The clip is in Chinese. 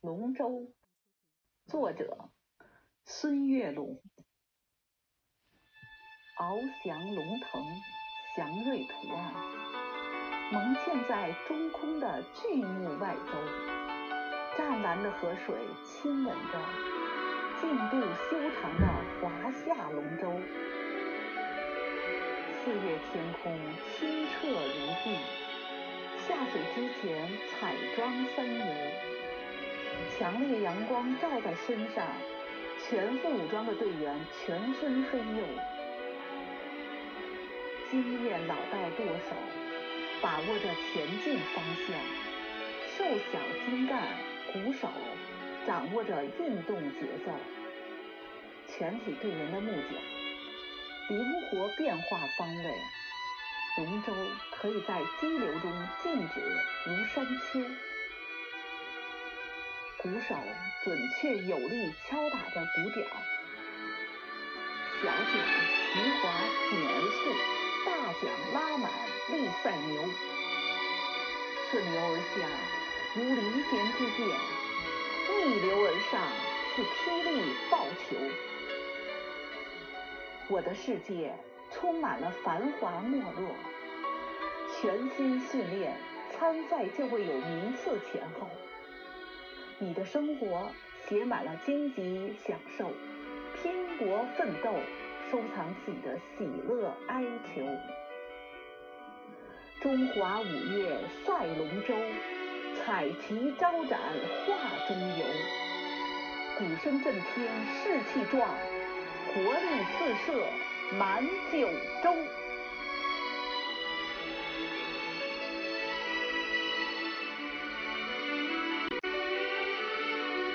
龙舟，作者孙月龙。翱翔龙腾，祥瑞图案，蒙嵌在中空的巨木外周。湛蓝的河水亲吻着净度修长的华夏龙舟。四月天空清澈如碧，下水之前彩妆三游。强烈阳光照在身上，全副武装的队员全身黑黝。经验老道舵手把握着前进方向，瘦小精干鼓手掌握着运动节奏。全体队员的木桨灵活变化方位，龙舟可以在激流中静止如山丘。鼓手准确有力敲打着鼓点，小桨齐划紧而促，大桨拉满力赛牛，顺流而下如离弦之箭，逆流而上似霹雳爆球。我的世界充满了繁华没落，全心训练，参赛就会有名次前后。你的生活写满了荆棘享受，拼搏奋斗，收藏起的喜乐哀求。中华五月赛龙舟，彩旗招展画中游。鼓声震天士气壮，活力四射满九州。